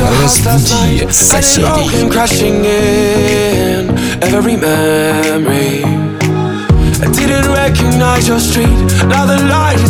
Разбуди in Every memory. I didn't recognize your street. Now the light is.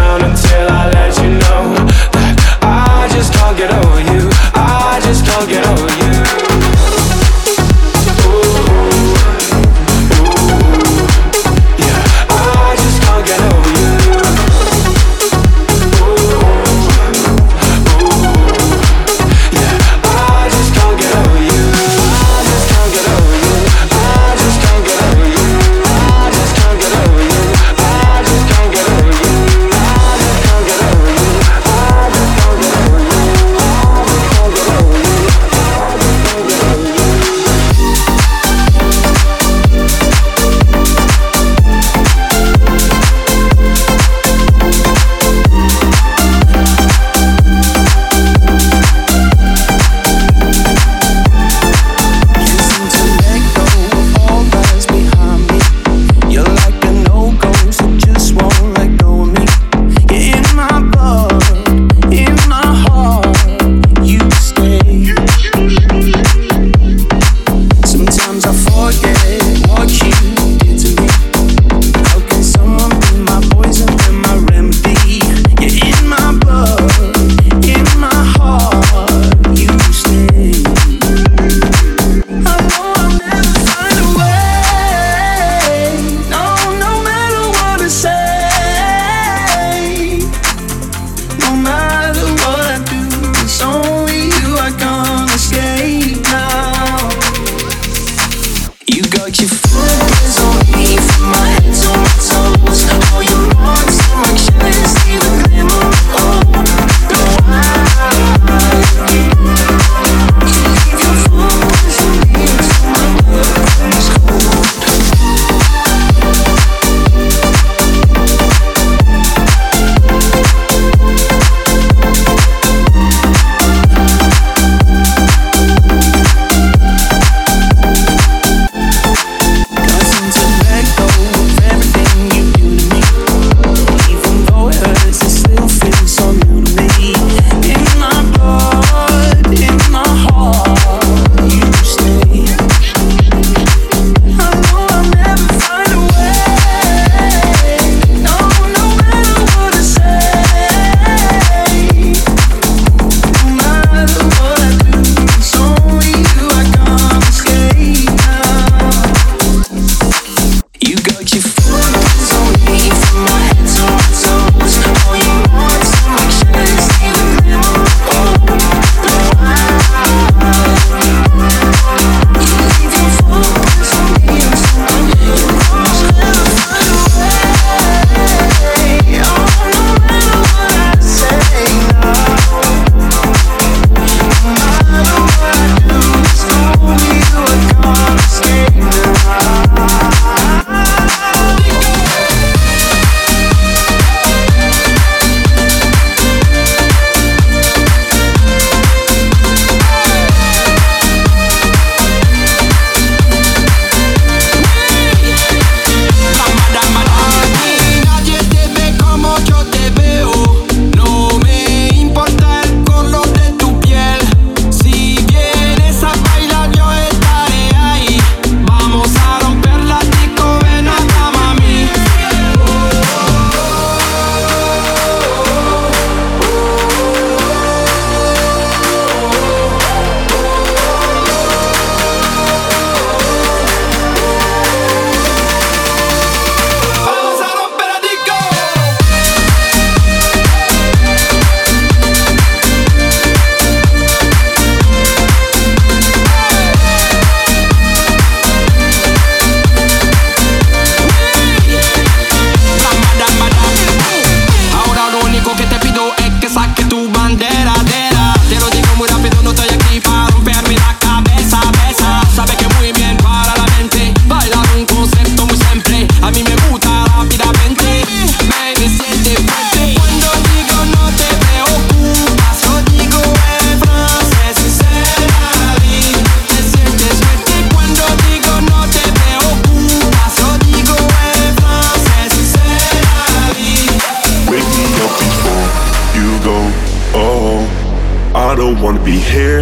don't wanna be here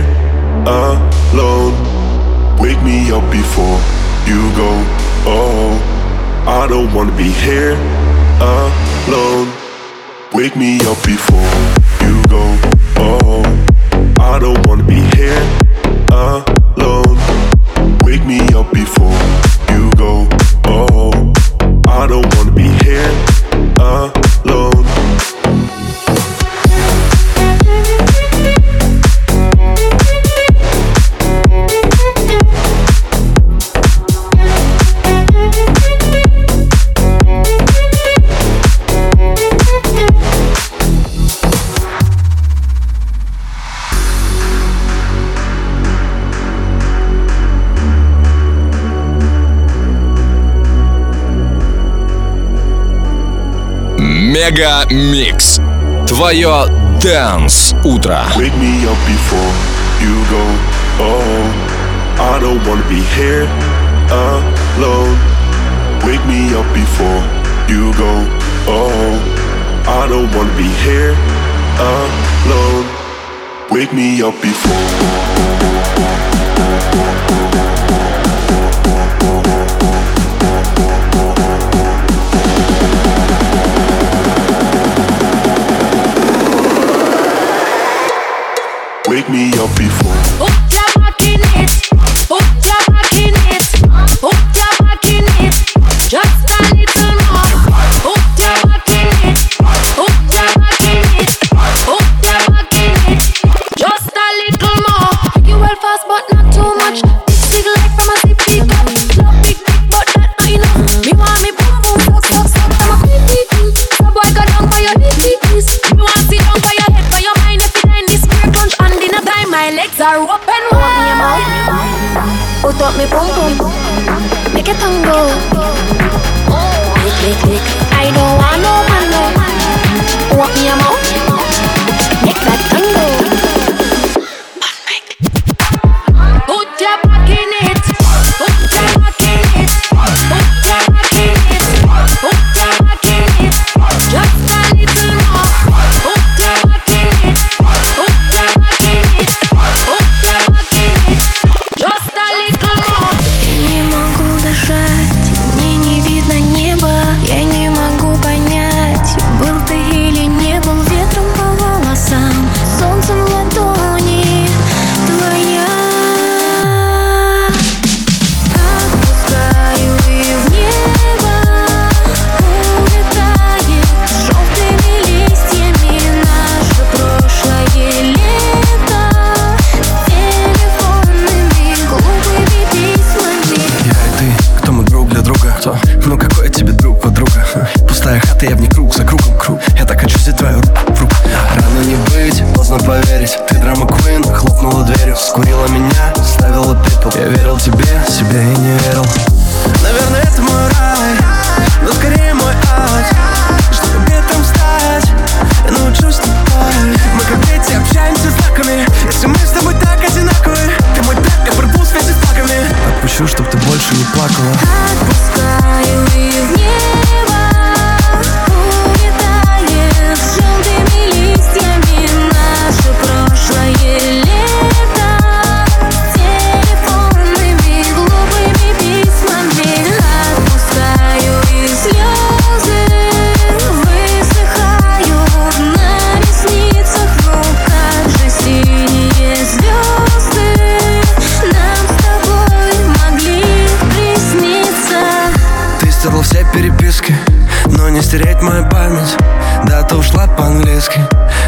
alone. Wake me up before you go. Oh, I don't wanna be here alone. Wake me up before you go. Oh, I don't wanna be here alone. Wake me up before you go. Oh, I don't wanna. Мега Микс. Твое Dance утро. Wake me up before you go. Oh, I don't wanna be here alone. Wake me up before. up before. меня ставила пепел. Я верил тебе, себе и не память. Дата ушла по-английски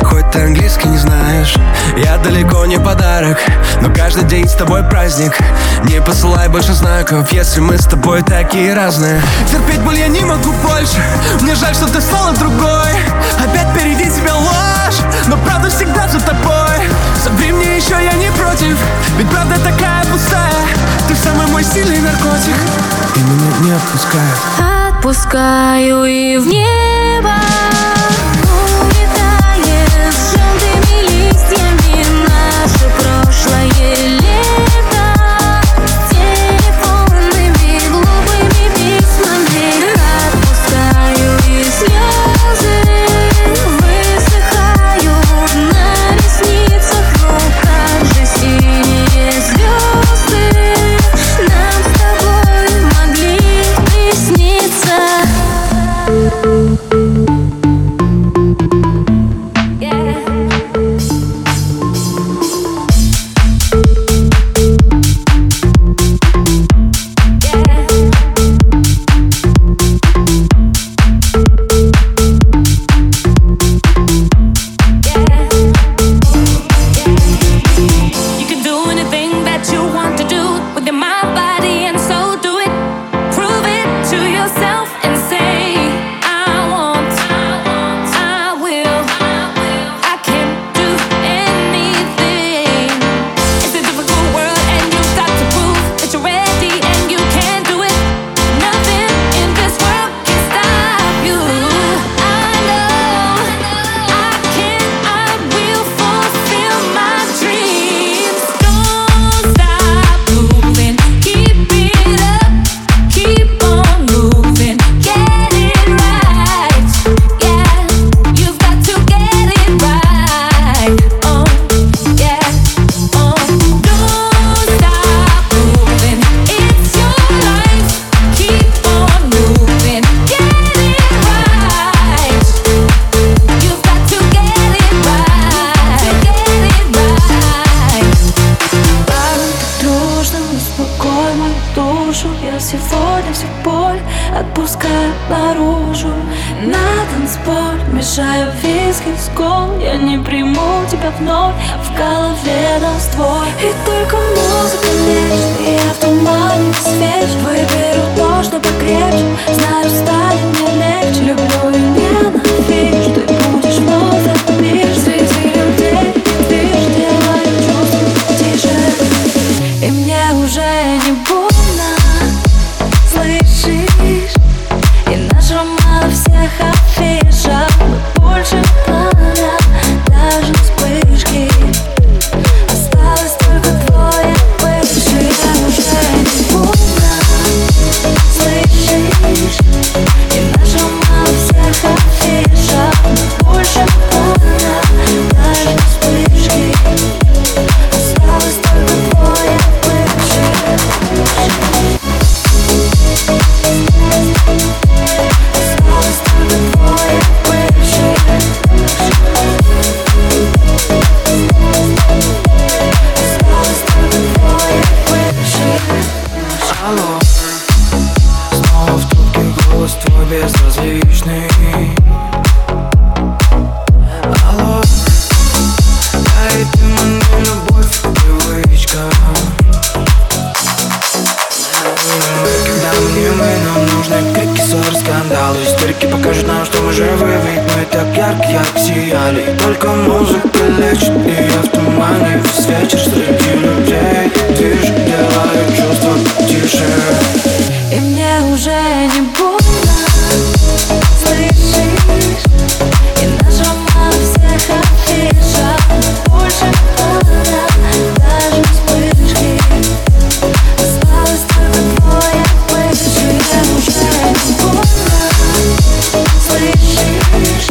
Хоть ты английский не знаешь. Я далеко не подарок Но каждый день с тобой праздник. Не посылай больше знаков Если мы с тобой такие разные. Терпеть боль я не могу больше Мне жаль, что ты стала другой. Опять впереди тебя ложь Но правда всегда за тобой. Собери мне еще, я не против Ведь правда такая пустая. Ты самый мой сильный наркотик И меня не отпускает а Пускаю и в небо. Мешаю виски с кол Я не приму тебя вновь. В голове нас твой. И только музыка лечит И я в тумане свеч Выберу то, что покрепче. Знаю, станет мне легче. Люблю и ненавижу. Ты знал, что мы живы Ведь мы так ярко, ярко сияли. Только музыка лечит, и я в тумане Весь вечер среди людей. Движу, делаю чувства тише. Shoot.